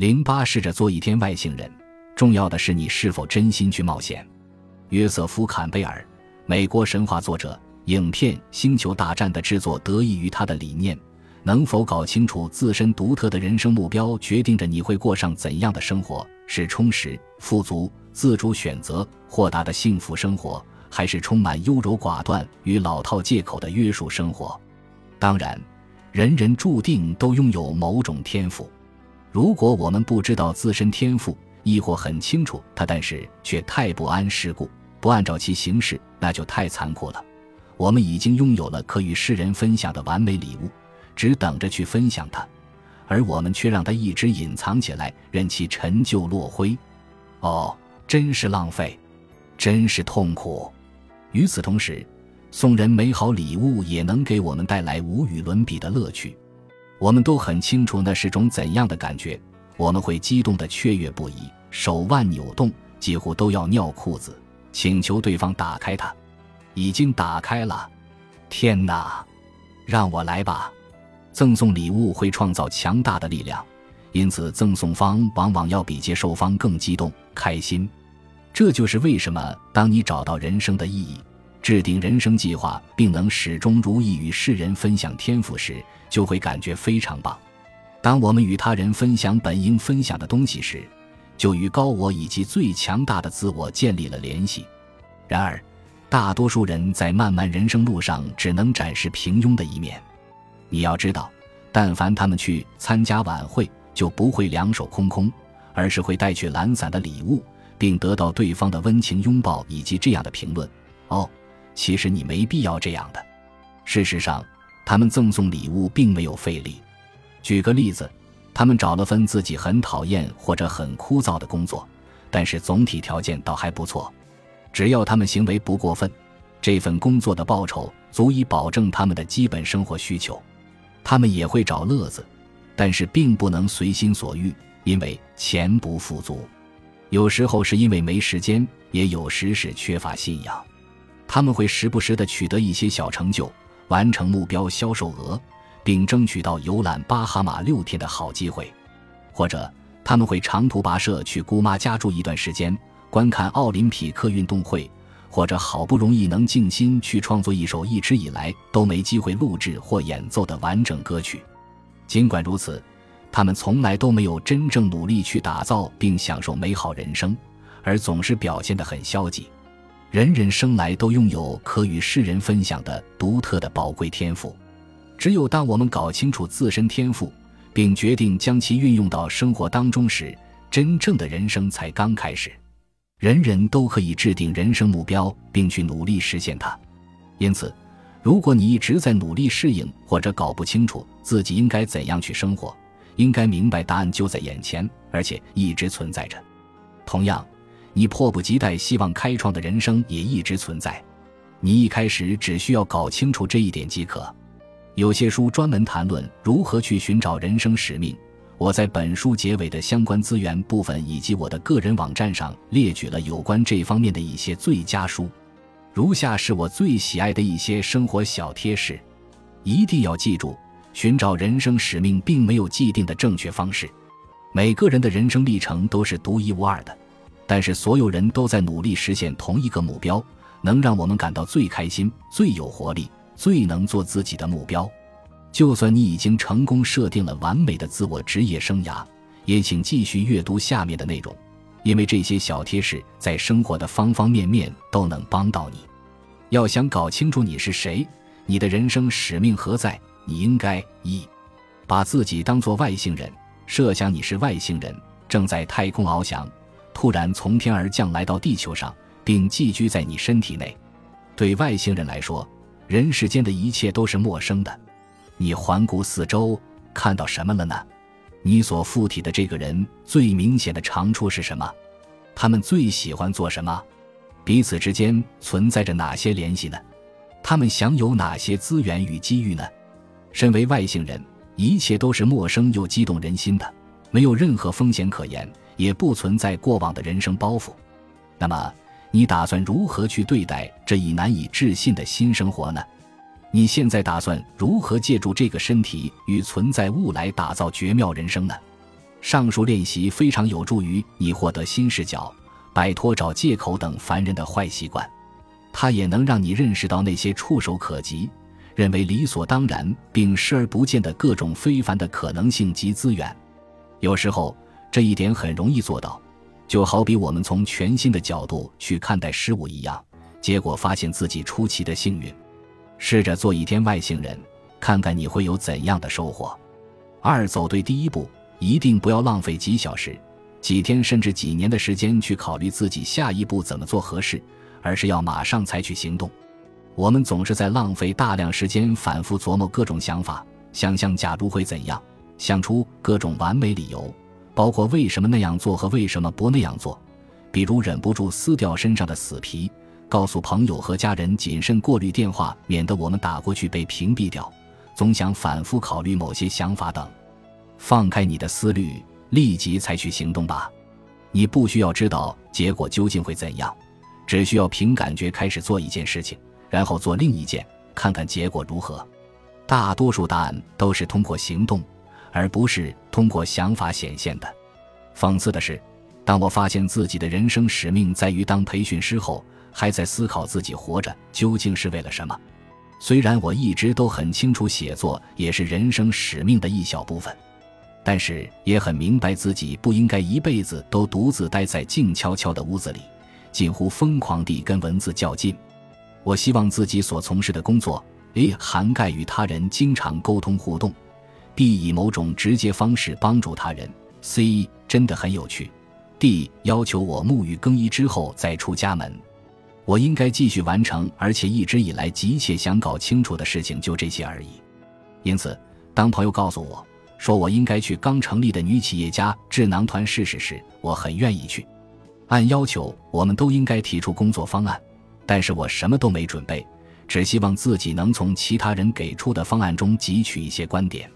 零八，试着做一天外星人。重要的是你是否真心去冒险。约瑟夫·坎贝尔，美国神话作者。影片《星球大战》的制作得益于他的理念。能否搞清楚自身独特的人生目标，决定着你会过上怎样的生活：是充实、富足、自主选择、豁达的幸福生活，还是充满优柔寡断与老套借口的约束生活？当然，人人注定都拥有某种天赋。如果我们不知道自身天赋，亦或很清楚它，但是却太不谙世故，不按照其行事，那就太残酷了。我们已经拥有了可与世人分享的完美礼物。只等着去分享它，而我们却让它一直隐藏起来，任其陈旧落灰。哦，真是浪费，真是痛苦。与此同时，送人美好礼物也能给我们带来无与伦比的乐趣。我们都很清楚那是种怎样的感觉，我们会激动的雀跃不已，手腕扭动，几乎都要尿裤子，请求对方打开它。已经打开了。天哪，让我来吧。赠送礼物会创造强大的力量，因此赠送方往往要比接受方更激动、开心。这就是为什么，当你找到人生的意义，制定人生计划，并能始终如一与世人分享天赋时，就会感觉非常棒。当我们与他人分享本应分享的东西时，就与高我以及最强大的自我建立了联系。然而，大多数人在漫漫人生路上只能展示平庸的一面。你要知道，但凡他们去参加晚会，就不会两手空空，而是会带去懒散的礼物，并得到对方的温情拥抱以及这样的评论：“哦，其实你没必要这样的。”事实上，他们赠送礼物并没有费力。举个例子，他们找了份自己很讨厌或者很枯燥的工作，但是总体条件倒还不错。只要他们行为不过分，这份工作的报酬足以保证他们的基本生活需求。他们也会找乐子，但是并不能随心所欲，因为钱不富足。有时候是因为没时间，也有时是缺乏信仰。他们会时不时的取得一些小成就，完成目标销售额，并争取到游览巴哈马六天的好机会。或者他们会长途跋涉去姑妈家住一段时间，观看奥林匹克运动会。或者好不容易能静心去创作一首一直以来都没机会录制或演奏的完整歌曲，尽管如此，他们从来都没有真正努力去打造并享受美好人生，而总是表现得很消极。人人生来都拥有可与世人分享的独特的宝贵天赋，只有当我们搞清楚自身天赋，并决定将其运用到生活当中时，真正的人生才刚开始。人人都可以制定人生目标，并去努力实现它。因此，如果你一直在努力适应，或者搞不清楚自己应该怎样去生活，应该明白答案就在眼前，而且一直存在着。同样，你迫不及待希望开创的人生也一直存在。你一开始只需要搞清楚这一点即可。有些书专门谈论如何去寻找人生使命。我在本书结尾的相关资源部分以及我的个人网站上列举了有关这方面的一些最佳书，如下是我最喜爱的一些生活小贴士：一定要记住，寻找人生使命并没有既定的正确方式，每个人的人生历程都是独一无二的，但是所有人都在努力实现同一个目标，能让我们感到最开心、最有活力、最能做自己的目标。就算你已经成功设定了完美的自我职业生涯，也请继续阅读下面的内容，因为这些小贴士在生活的方方面面都能帮到你。要想搞清楚你是谁，你的人生使命何在，你应该一把自己当做外星人，设想你是外星人，正在太空翱翔，突然从天而降来到地球上，并寄居在你身体内。对外星人来说，人世间的一切都是陌生的。你环顾四周，看到什么了呢？你所附体的这个人最明显的长处是什么？他们最喜欢做什么？彼此之间存在着哪些联系呢？他们享有哪些资源与机遇呢？身为外星人，一切都是陌生又激动人心的，没有任何风险可言，也不存在过往的人生包袱。那么，你打算如何去对待这一难以置信的新生活呢？你现在打算如何借助这个身体与存在物来打造绝妙人生呢？上述练习非常有助于你获得新视角，摆脱找借口等烦人的坏习惯。它也能让你认识到那些触手可及、认为理所当然并视而不见的各种非凡的可能性及资源。有时候，这一点很容易做到，就好比我们从全新的角度去看待事物一样，结果发现自己出奇的幸运。试着做一天外星人，看看你会有怎样的收获。二，走对第一步，一定不要浪费几小时、几天甚至几年的时间去考虑自己下一步怎么做合适。而是要马上采取行动。我们总是在浪费大量时间，反复琢磨各种想法，想象假如会怎样，想出各种完美理由，包括为什么那样做和为什么不那样做。比如忍不住撕掉身上的死皮，告诉朋友和家人谨慎过滤电话，免得我们打过去被屏蔽掉。总想反复考虑某些想法等。放开你的思虑，立即采取行动吧。你不需要知道结果究竟会怎样。只需要凭感觉开始做一件事情，然后做另一件，看看结果如何。大多数答案都是通过行动，而不是通过想法显现的。讽刺的是，当我发现自己的人生使命在于当培训师后，还在思考自己活着究竟是为了什么。虽然我一直都很清楚，写作也是人生使命的一小部分，但是也很明白自己不应该一辈子都独自待在静悄悄的屋子里。近乎疯狂地跟文字较劲。我希望自己所从事的工作，a 涵盖与他人经常沟通互动；b 以某种直接方式帮助他人；c 真的很有趣；d 要求我沐浴更衣之后再出家门。我应该继续完成，而且一直以来急切想搞清楚的事情就这些而已。因此，当朋友告诉我说我应该去刚成立的女企业家智囊团试试时，我很愿意去。按要求，我们都应该提出工作方案，但是我什么都没准备，只希望自己能从其他人给出的方案中汲取一些观点。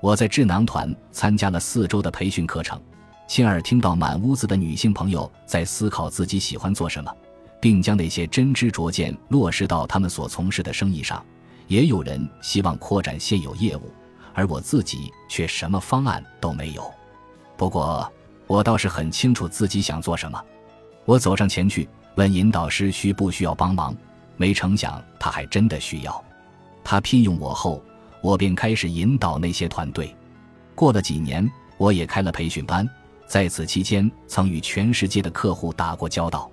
我在智囊团参加了四周的培训课程，亲耳听到满屋子的女性朋友在思考自己喜欢做什么，并将那些真知灼见落实到他们所从事的生意上。也有人希望扩展现有业务，而我自己却什么方案都没有。不过，我倒是很清楚自己想做什么。我走上前去问引导师需不需要帮忙，没成想他还真的需要。他聘用我后，我便开始引导那些团队。过了几年，我也开了培训班，在此期间曾与全世界的客户打过交道。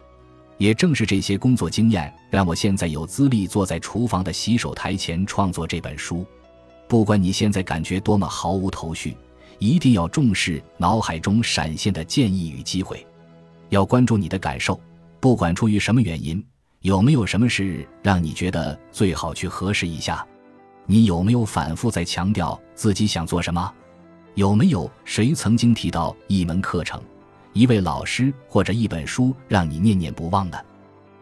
也正是这些工作经验，让我现在有资历坐在厨房的洗手台前创作这本书。不管你现在感觉多么毫无头绪。一定要重视脑海中闪现的建议与机会，要关注你的感受，不管出于什么原因，有没有什么事让你觉得最好去核实一下？你有没有反复在强调自己想做什么？有没有谁曾经提到一门课程、一位老师或者一本书让你念念不忘的？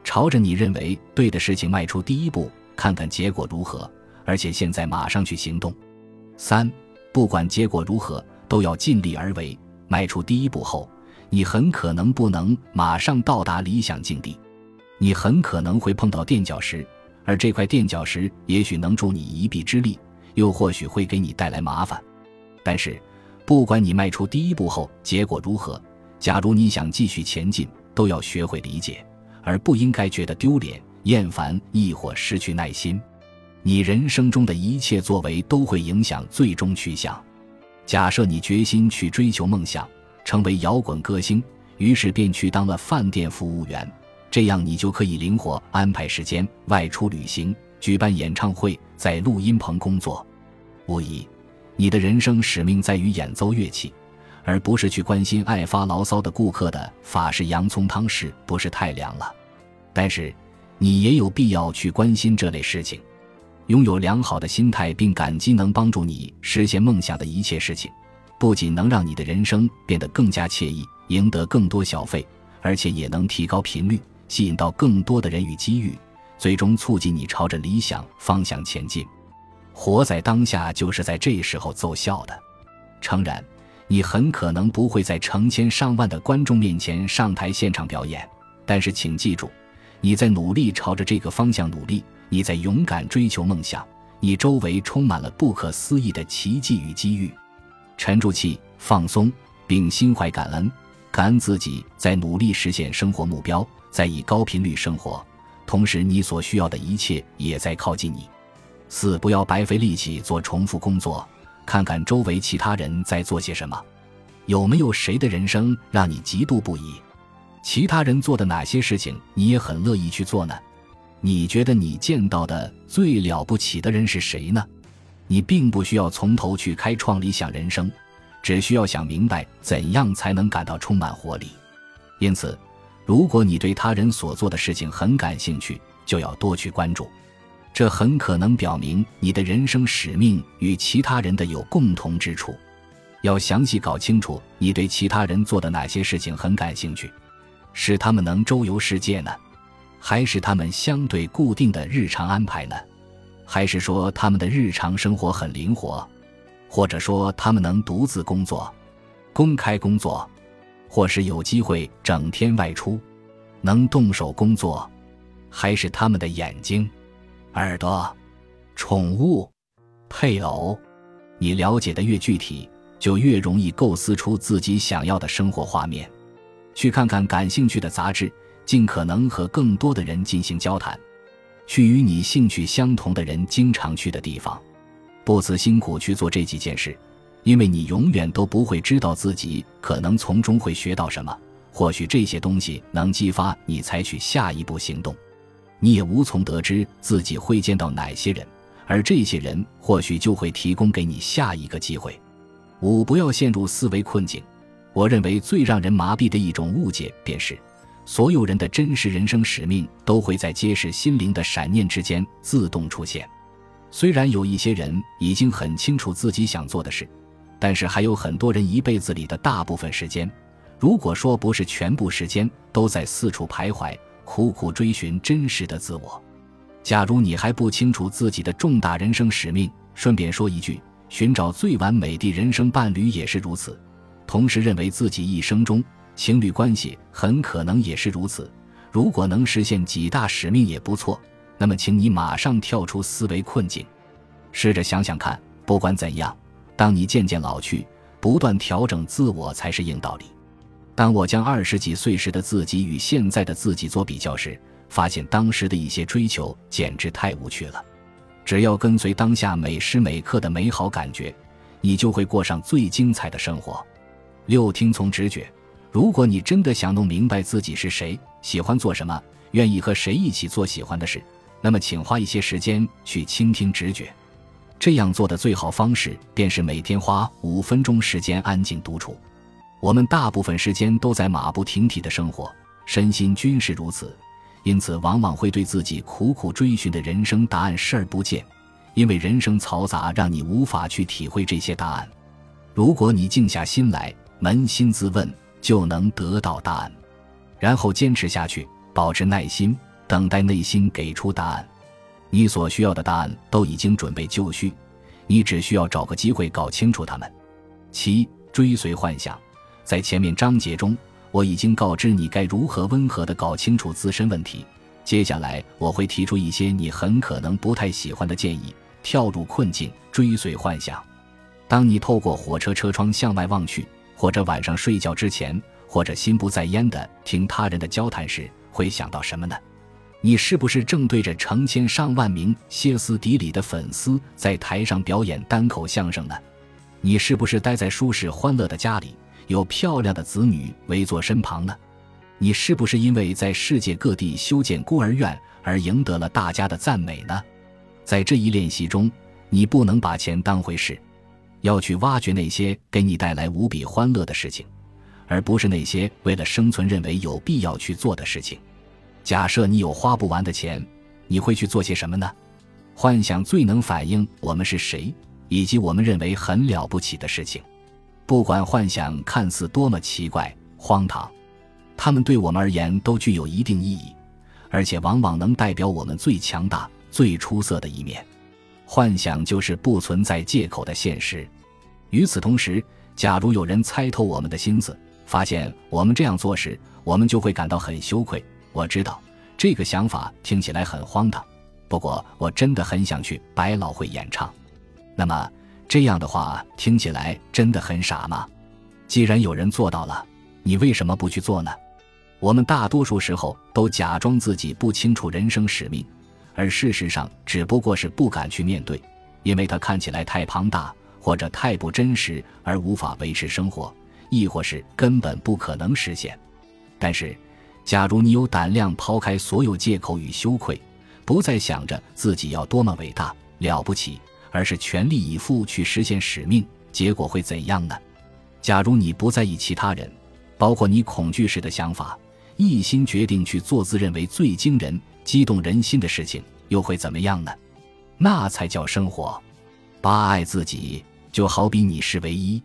朝着你认为对的事情迈出第一步，看看结果如何，而且现在马上去行动。三，不管结果如何。都要尽力而为。迈出第一步后，你很可能不能马上到达理想境地，你很可能会碰到垫脚石，而这块垫脚石也许能助你一臂之力，又或许会给你带来麻烦。但是，不管你迈出第一步后结果如何，假如你想继续前进，都要学会理解，而不应该觉得丢脸、厌烦，亦或失去耐心。你人生中的一切作为都会影响最终去向。假设你决心去追求梦想，成为摇滚歌星，于是便去当了饭店服务员。这样你就可以灵活安排时间，外出旅行、举办演唱会，在录音棚工作。无疑，你的人生使命在于演奏乐器，而不是去关心爱发牢骚的顾客的法式洋葱汤是不是太凉了。但是，你也有必要去关心这类事情。拥有良好的心态，并感激能帮助你实现梦想的一切事情，不仅能让你的人生变得更加惬意，赢得更多小费，而且也能提高频率，吸引到更多的人与机遇，最终促进你朝着理想方向前进。活在当下，就是在这时候奏效的。诚然，你很可能不会在成千上万的观众面前上台现场表演，但是请记住，你在努力朝着这个方向努力。你在勇敢追求梦想，你周围充满了不可思议的奇迹与机遇。沉住气，放松，并心怀感恩，感恩自己在努力实现生活目标，在以高频率生活，同时你所需要的一切也在靠近你。四，不要白费力气做重复工作，看看周围其他人在做些什么，有没有谁的人生让你嫉妒不已？其他人做的哪些事情你也很乐意去做呢？你觉得你见到的最了不起的人是谁呢？你并不需要从头去开创理想人生，只需要想明白怎样才能感到充满活力。因此，如果你对他人所做的事情很感兴趣，就要多去关注。这很可能表明你的人生使命与其他人的有共同之处。要详细搞清楚你对其他人做的哪些事情很感兴趣，是他们能周游世界呢？还是他们相对固定的日常安排呢？还是说他们的日常生活很灵活？或者说他们能独自工作、公开工作，或是有机会整天外出，能动手工作？还是他们的眼睛、耳朵、宠物、配偶？你了解的越具体，就越容易构思出自己想要的生活画面。去看看感兴趣的杂志。尽可能和更多的人进行交谈，去与你兴趣相同的人经常去的地方，不辞辛苦去做这几件事，因为你永远都不会知道自己可能从中会学到什么。或许这些东西能激发你采取下一步行动，你也无从得知自己会见到哪些人，而这些人或许就会提供给你下一个机会。五，不要陷入思维困境。我认为最让人麻痹的一种误解便是。所有人的真实人生使命都会在揭示心灵的闪念之间自动出现。虽然有一些人已经很清楚自己想做的事，但是还有很多人一辈子里的大部分时间，如果说不是全部时间，都在四处徘徊，苦苦追寻真实的自我。假如你还不清楚自己的重大人生使命，顺便说一句：寻找最完美的人生伴侣也是如此。同时认为自己一生中。情侣关系很可能也是如此。如果能实现几大使命也不错。那么，请你马上跳出思维困境，试着想想看。不管怎样，当你渐渐老去，不断调整自我才是硬道理。当我将二十几岁时的自己与现在的自己做比较时，发现当时的一些追求简直太无趣了。只要跟随当下每时每刻的美好感觉，你就会过上最精彩的生活。六，听从直觉。如果你真的想弄明白自己是谁，喜欢做什么，愿意和谁一起做喜欢的事，那么请花一些时间去倾听直觉。这样做的最好方式便是每天花五分钟时间安静独处。我们大部分时间都在马不停蹄的生活，身心均是如此，因此往往会对自己苦苦追寻的人生答案视而不见，因为人生嘈杂，让你无法去体会这些答案。如果你静下心来，扪心自问。就能得到答案，然后坚持下去，保持耐心，等待内心给出答案。你所需要的答案都已经准备就绪，你只需要找个机会搞清楚它们。七，追随幻想。在前面章节中，我已经告知你该如何温和地搞清楚自身问题。接下来，我会提出一些你很可能不太喜欢的建议。跳入困境，追随幻想。当你透过火车车窗向外望去。或者晚上睡觉之前，或者心不在焉的听他人的交谈时，会想到什么呢？你是不是正对着成千上万名歇斯底里的粉丝在台上表演单口相声呢？你是不是待在舒适欢乐的家里，有漂亮的子女围坐身旁呢？你是不是因为在世界各地修建孤儿院而赢得了大家的赞美呢？在这一练习中，你不能把钱当回事。要去挖掘那些给你带来无比欢乐的事情，而不是那些为了生存认为有必要去做的事情。假设你有花不完的钱，你会去做些什么呢？幻想最能反映我们是谁，以及我们认为很了不起的事情。不管幻想看似多么奇怪、荒唐，它们对我们而言都具有一定意义，而且往往能代表我们最强大、最出色的一面。幻想就是不存在借口的现实。与此同时，假如有人猜透我们的心思，发现我们这样做时，我们就会感到很羞愧。我知道这个想法听起来很荒唐，不过我真的很想去百老汇演唱。那么这样的话听起来真的很傻吗？既然有人做到了，你为什么不去做呢？我们大多数时候都假装自己不清楚人生使命，而事实上只不过是不敢去面对，因为它看起来太庞大，或者太不真实而无法维持生活，亦或是根本不可能实现。但是，假如你有胆量抛开所有借口与羞愧，不再想着自己要多么伟大了不起，而是全力以赴去实现使命，结果会怎样呢？假如你不在意其他人，包括你恐惧时的想法。一心决定去做自认为最惊人、激动人心的事情，又会怎么样呢？那才叫生活。八爱自己，就好比你是唯一。